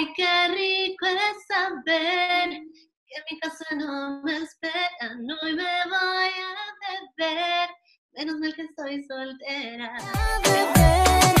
Ay, qué rico es saber que mi casa no me espera, no me voy a beber. Menos mal que estoy soltera. Menos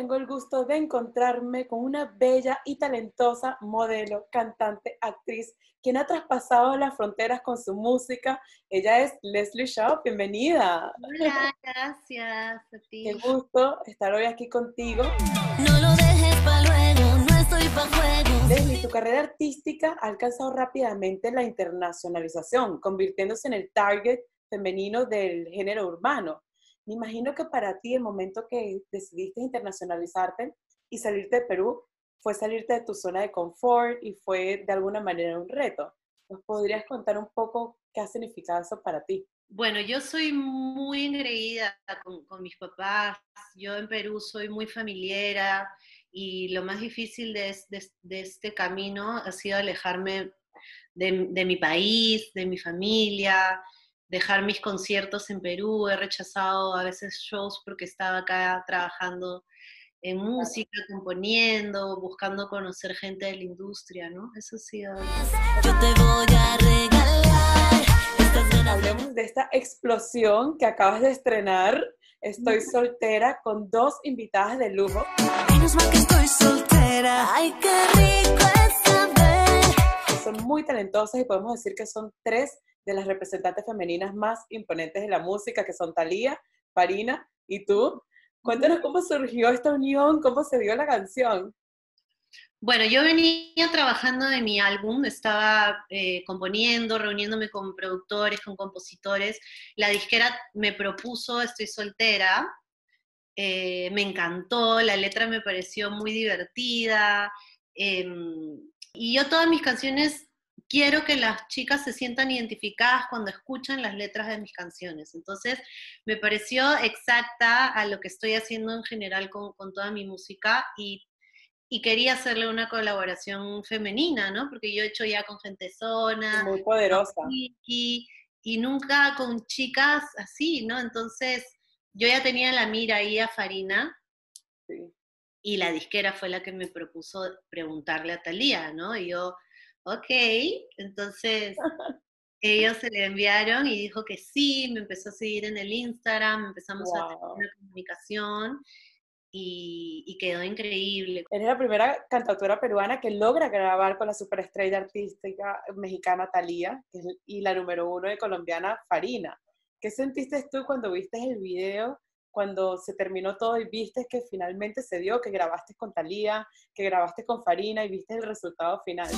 tengo el gusto de encontrarme con una bella y talentosa modelo, cantante, actriz, quien ha traspasado las fronteras con su música. Ella es Leslie Shaw, bienvenida. Hola, gracias a ti. Qué gusto estar hoy aquí contigo. No lo dejes pa' luego, no estoy pa' juegos. Leslie, tu carrera artística ha alcanzado rápidamente la internacionalización, convirtiéndose en el target femenino del género urbano. Me imagino que para ti el momento que decidiste internacionalizarte y salirte de Perú fue salirte de tu zona de confort y fue de alguna manera un reto. ¿Nos podrías contar un poco qué ha significado eso para ti? Bueno, yo soy muy engreída con, con mis papás. Yo en Perú soy muy familiar y lo más difícil de, de- de este camino ha sido alejarme de, de mi país, de mi familia, dejar mis conciertos en Perú. He rechazado a veces shows porque estaba acá trabajando en música, componiendo, buscando conocer gente de la industria, ¿no? Eso ha sido... Yo te voy a regalar Hablemos de esta explosión que acabas de estrenar. Estoy soltera con dos invitadas de lujo. Menos mal que estoy soltera. Ay, qué rico es saber. son muy talentosas y podemos decir que son tres de las representantes femeninas más imponentes de la música, que son Thalía, Farina y tú. Cuéntanos cómo surgió esta unión, cómo se dio la canción. Bueno, yo venía trabajando de mi álbum, estaba eh, componiendo, reuniéndome con productores, con compositores. La disquera me propuso Estoy soltera, eh, me encantó, la letra me pareció muy divertida. em, y yo todas mis canciones quiero que las chicas se sientan identificadas cuando escuchan las letras de mis canciones. Entonces, me pareció exacta a lo que estoy haciendo en general con, con toda mi música y y quería hacerle una colaboración femenina, ¿no? Porque yo he hecho ya con gente zona, Muy poderosa. y, y nunca con chicas así, ¿no? Entonces, yo ya tenía la mira ahí a Farina Sí. y la disquera fue la que me propuso preguntarle a Talía, ¿no? Y yo, ok, entonces ellos se le enviaron y dijo que sí, me empezó a seguir en el Instagram, empezamos a tener una comunicación y, y quedó increíble. Eres la primera cantautora peruana que logra grabar con la superestrella artística mexicana Thalía y la número uno de colombiana Farina. ¿Qué sentiste tú cuando viste el video, cuando se terminó todo y viste que finalmente se dio, que grabaste con Thalía, que grabaste con Farina y viste el resultado final?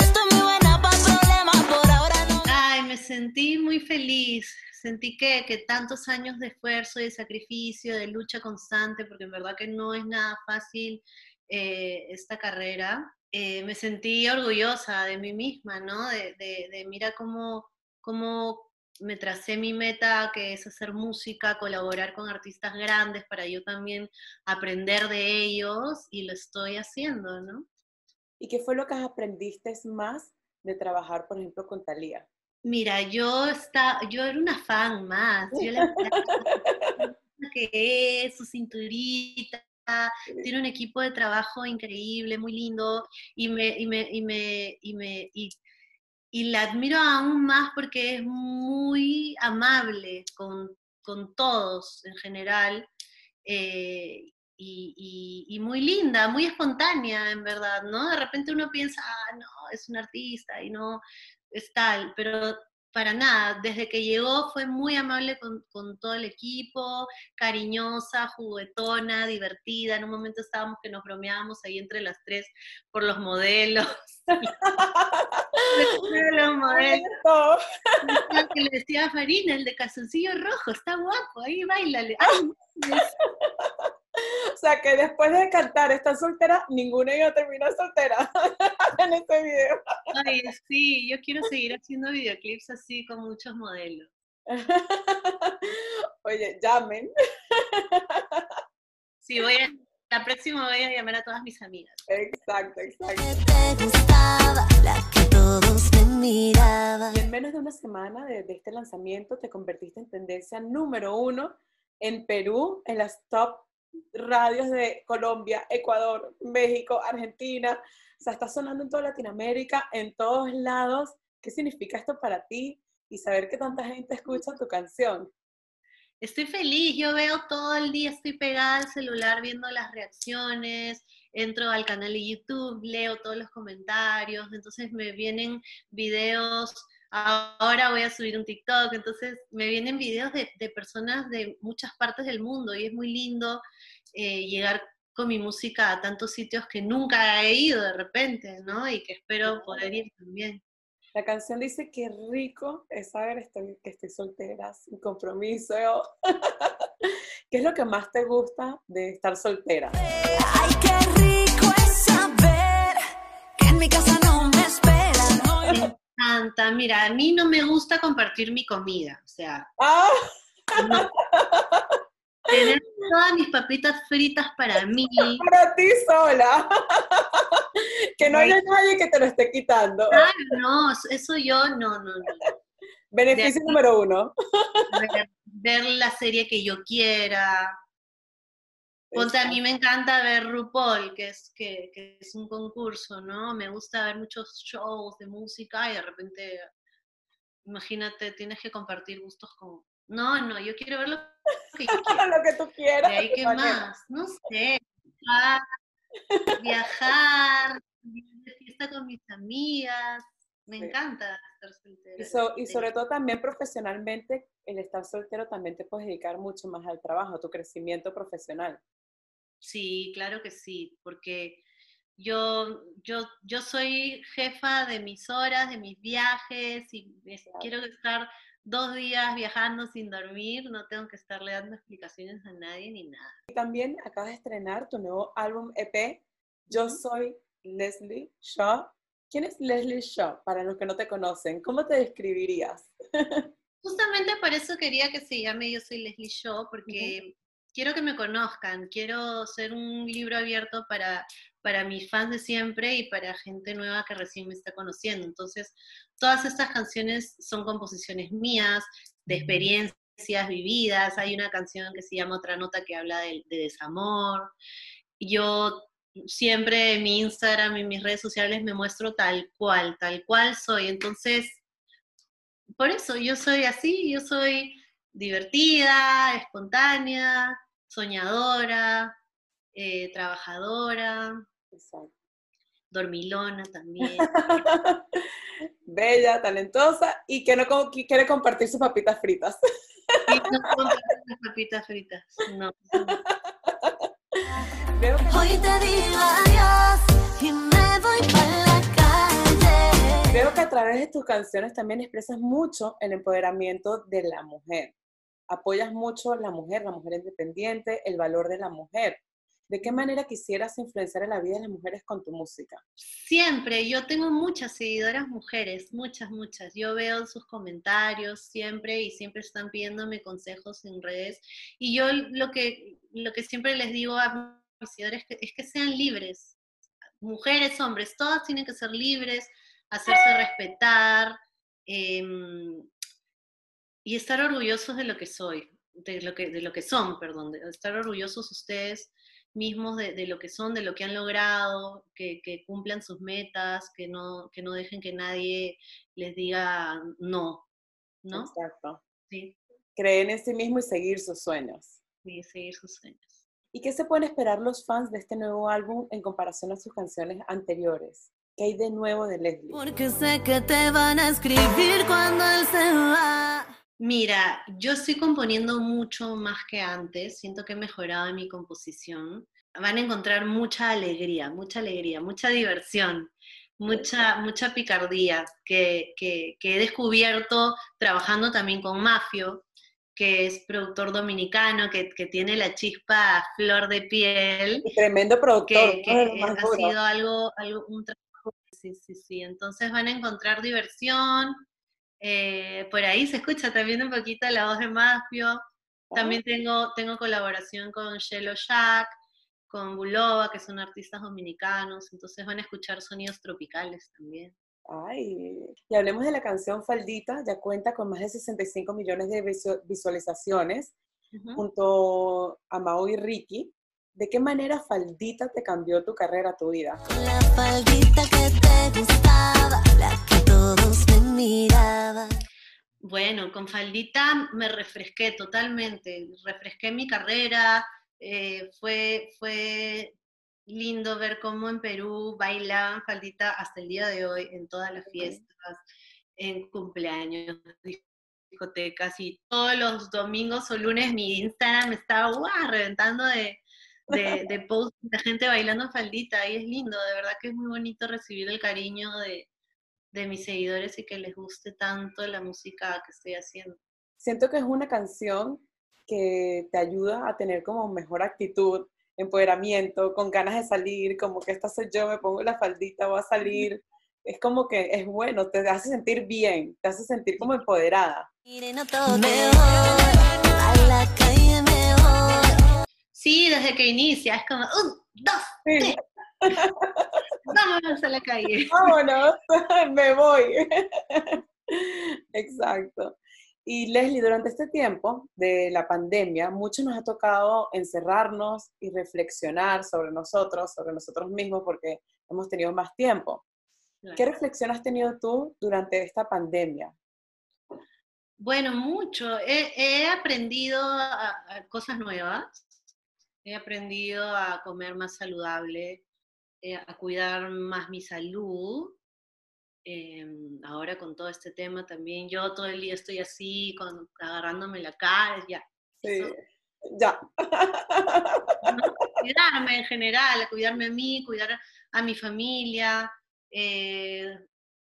Estoy muy buena pa' problemas, por ahora no. Ay, me sentí muy feliz. Sentí que, que tantos años de esfuerzo y de sacrificio, de lucha constante, porque en verdad que no es nada fácil eh, esta carrera, eh, me sentí orgullosa de mí misma, ¿no? De, de- de mira cómo, cómo me tracé mi meta, que es hacer música, colaborar con artistas grandes para yo también aprender de ellos y lo estoy haciendo, ¿no? ¿Y qué fue lo que aprendiste más de trabajar, por ejemplo, con Thalía? Mira, yo está, yo era una fan más. Yo la que es, su cinturita, tiene un equipo de trabajo increíble, muy lindo, y me, y me, y me, y me, y, y la admiro aún más porque es muy amable con, con todos en general. eh, y, y- muy linda, muy espontánea, en verdad, ¿no? De repente uno piensa, ah, no, es un artista y no es tal, pero para nada, desde que llegó fue muy amable con, con todo el equipo, cariñosa, juguetona, divertida. En un momento estábamos que nos bromeábamos ahí entre las tres por los modelos. los modelos. Que le decía a Farina, el de calzoncillo rojo, está guapo, ahí bailale. Ay, O sea, que después de cantar esta soltera, ninguna de ellas terminó soltera en este video. ay, sí, yo quiero seguir haciendo videoclips así con muchos modelos. Oye, llamen. Sí, voy a, la próxima voy a llamar a todas mis amigas. Exacto, exacto. Que te gustaba, la que todos me miraban. Y en menos de una semana de, de este lanzamiento te convertiste en tendencia número uno en Perú, en las top radios de Colombia, Ecuador, México, Argentina. O sea, está sonando en toda Latinoamérica, en todos lados. ¿Qué significa esto para ti? Y saber que tanta gente escucha tu canción. Estoy feliz, yo veo todo el día, estoy pegada al celular viendo las reacciones, entro al canal de YouTube, leo todos los comentarios, entonces me vienen videos, ahora voy a subir un TikTok, entonces me vienen videos de, personas de muchas partes del mundo y es muy lindo eh, llegar con mi música a tantos sitios que nunca he ido de repente, ¿no? Y que espero poder ir también. La canción dice que rico es saber que estoy soltera, sin compromiso. ¿Qué es lo que más te gusta de estar soltera? Ay, qué rico es saber que en mi casa no me esperan. Encanta. Mira, a mí no me gusta compartir mi comida. O sea, ¡Ah! tener todas mis papitas fritas para mí. Para ti sola. que no haya nadie que te lo esté quitando. Claro, no, eso yo no, no, no. Beneficio número uno. Ver, ver la serie que yo quiera. Ponte, a mí me encanta ver RuPaul, que es, que, que es un concurso, ¿no? Me gusta ver muchos shows de música y de repente, imagínate, tienes que compartir gustos con... No, no, yo quiero ver lo que yo quiero. lo que tú quieras. ¿De ahí qué más? No sé. Viajar, viajar, ir de fiesta con mis amigas. Me Sí. encanta estar soltera. Y, so- y sobre todo también profesionalmente, el estar soltero también te puedes dedicar mucho más al trabajo, a tu crecimiento profesional. Sí, claro que sí, porque yo, yo, yo soy jefa de mis horas, de mis viajes, y Claro. quiero estar dos días viajando sin dormir, no tengo que estarle dando explicaciones a nadie ni nada. Y también acabas de estrenar tu nuevo álbum EP, Yo soy Leslie Shaw. ¿Quién es Leslie Shaw? Para los que no te conocen, ¿cómo te describirías? Justamente por eso quería que se llame Yo soy Leslie Shaw, porque quiero que me conozcan, quiero ser un libro abierto para, para mis fans de siempre y para gente nueva que recién me está conociendo. Entonces, todas estas canciones son composiciones mías, de experiencias vividas. Hay una canción que se llama Otra Nota que habla de, de desamor. Yo siempre en mi Instagram y en mis redes sociales me muestro tal cual, tal cual soy. Entonces, por eso yo soy así, yo soy divertida, espontánea, soñadora, eh, trabajadora, Exacto. dormilona también. Bella, talentosa y que no que quiere compartir sus papitas fritas. Y no compro las papitas fritas, no. Hoy te digo adiós y me voy para la calle. veo que a través de tus canciones también expresas mucho el empoderamiento de la mujer. Apoyas mucho la mujer, la mujer independiente, el valor de la mujer. ¿De qué manera quisieras influenciar en la vida de las mujeres con tu música? Siempre, yo tengo muchas seguidoras mujeres, muchas, muchas. Yo veo sus comentarios siempre y siempre están pidiéndome consejos en redes. Y yo lo que, lo que siempre les digo a mis seguidores es que, es que sean libres. Mujeres, hombres, todas tienen que ser libres, hacerse respetar em, y estar orgullosos de lo que soy, de lo que, de lo que son, perdón, de estar orgullosos ustedes mismos de, de lo que son, de lo que han logrado, que, que cumplan sus metas, que no, que no dejen que nadie les diga no, ¿no? Exacto. Sí, Creer en sí mismo y seguir sus sueños. y seguir sus sueños. ¿Y qué se pueden esperar los fans de este nuevo álbum en comparación a sus canciones anteriores? ¿Qué hay de nuevo de Leslie? Porque sé que te van a escribir cuando él se va. Mira, yo estoy componiendo mucho más que antes, siento que he mejorado en mi composición. Van a encontrar mucha alegría, mucha alegría, mucha diversión, mucha, mucha picardía que, que- que he descubierto trabajando también con Mafio, que es productor dominicano, que, que tiene la chispa flor de piel Y tremendo productor. que, ha sido algo, algo, un trabajo, sí, sí, sí. Entonces van a encontrar diversión. Eh, por ahí se escucha también un poquito la voz de Mafio. También tengo, tengo colaboración con Shelo Jack, con Bulova, que son artistas dominicanos. Entonces van a escuchar sonidos tropicales también. Ay, y hablemos de la canción Faldita, ya cuenta con más de 65 millones de visu- visualizaciones. Junto a Mao y Ricky. ¿De qué manera Faldita te cambió tu carrera, tu vida? Con la faldita que te gustaba, la que todos Bueno, con faldita me refresqué totalmente, refresqué mi carrera, eh, fue, fue lindo ver cómo en Perú bailaban faldita hasta el día de hoy en todas las fiestas, en cumpleaños, discotecas y todos los domingos o lunes mi Instagram estaba ¡guau! reventando de, de, de posts de gente bailando faldita y es lindo, de verdad que es muy bonito recibir el cariño de, de mis seguidores y que les guste tanto la música que estoy haciendo. Siento que es una canción que te ayuda a tener como mejor actitud, empoderamiento, con ganas de salir, como que esta soy yo, me pongo la faldita, voy a salir. Es como que es bueno, te hace sentir bien, te hace sentir como empoderada. Sí, desde que inicia, es como, un, dos, Sí, vámonos a la calle. vámonos, me voy. Exacto. Y Leslie, durante este tiempo de la pandemia, mucho nos ha tocado encerrarnos y reflexionar sobre nosotros, sobre nosotros mismos, porque hemos tenido más tiempo. ¿Qué reflexión has tenido tú durante esta pandemia? Bueno, mucho. He, he aprendido a- a cosas nuevas. He aprendido a comer más saludable, eh, a cuidar más mi salud. Em, ahora con todo este tema también, yo todo el día estoy así, con, agarrándome la cara, ya. Sí, Eso, ya. ¿no? Cuidarme en general, cuidarme a mí, cuidar a mi familia. eh,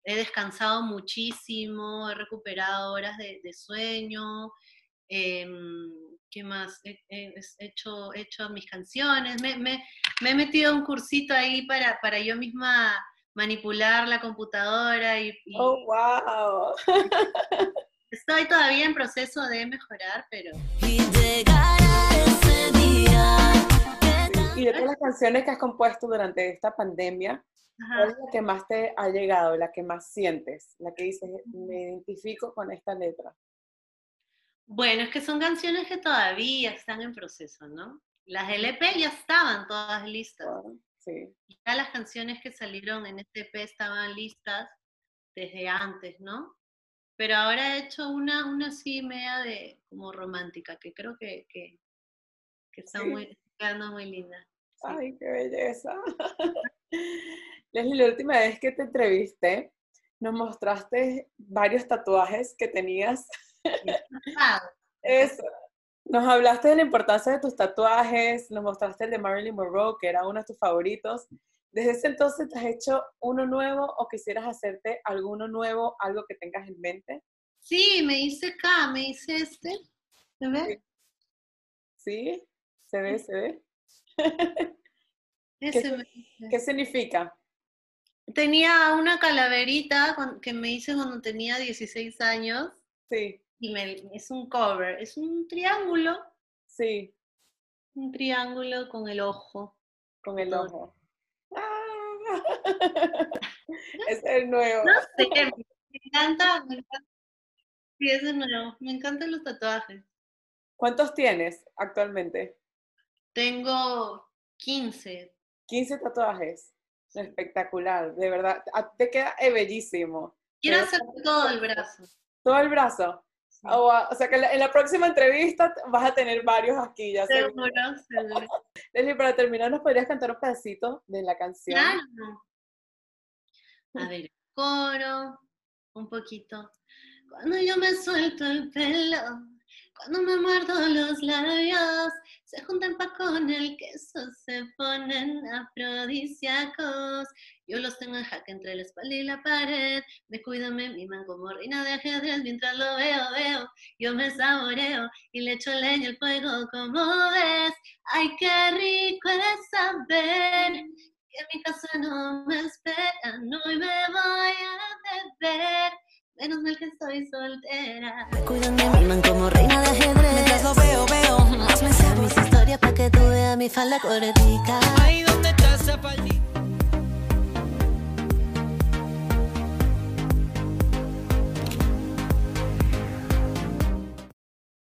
he descansado muchísimo, he recuperado horas de, de sueño. Em, ¿Qué más? He, he- he hecho, he hecho mis canciones. Me, me- me he metido a un cursito ahí para, para yo misma manipular la computadora y, y Oh, wow. estoy todavía en proceso de mejorar, pero Y llegará ese día que Y de todas las canciones que has compuesto durante esta pandemia, ajá. ¿cuál es la que más te ha llegado, la que más sientes? La que dices, me identifico con esta letra. Bueno, es que son canciones que todavía están en proceso, ¿no? Las LP ya estaban todas listas. Sí. Ya las canciones que salieron en este EP estaban listas desde antes, ¿no? Pero ahora he hecho una, una así media de como romántica, que creo que, que, que está Sí. muy, quedando muy linda. sí. Ay, qué belleza. Leslie, la última vez que te entrevisté, nos mostraste varios tatuajes que tenías. Eso. Nos hablaste de la importancia de tus tatuajes, nos mostraste el de Marilyn Monroe, que era uno de tus favoritos. ¿Desde ese entonces te has hecho uno nuevo o quisieras hacerte alguno nuevo, algo que tengas en mente? Sí, me hice acá, me hice este. ¿Se ve? ¿Sí? ¿Se ve? ¿Se ve? Hice. ¿Qué significa? Tenía una calaverita que me hice cuando tenía 16 años Sí, y me, es un cover, es un triángulo, sí, un triángulo con el ojo. con el Todo. ojo. Ah. es el nuevo. No sé, me encanta, me encanta. Sí, ese nuevo, me encantan los tatuajes. ¿Cuántos tienes actualmente? Tengo 15. 15 tatuajes. Espectacular, de verdad. Ah, Te queda bellísimo. Quiero hacer todo el brazo. Todo el brazo. O, a- o sea que en la, en la próxima entrevista vas a tener varios aquí, ya sé. Seguro, seguro. Leslie, para terminar, ¿nos podrías cantar un pedacito de la canción? Claro. A ver, coro, un poquito. Cuando yo me suelto el pelo, cuando me muerdo los labios, se juntan pa' con el queso, se ponen afrodisíacos. Yo los tengo en jaque entre la espalda y la pared, me cuido, me miman como reina de ajedrez, mientras lo veo, veo, yo me saboreo y le echo leña al fuego como ves. Ay, qué rico es saber que mi casa no me espera, no me voy a beber, menos mal que estoy soltera. Me cuidan, me miman como reina de ajedrez. Mientras lo veo, veo, más me sé mis historias para que tú veas mi falda cortica. Ahí donde está esa faldita.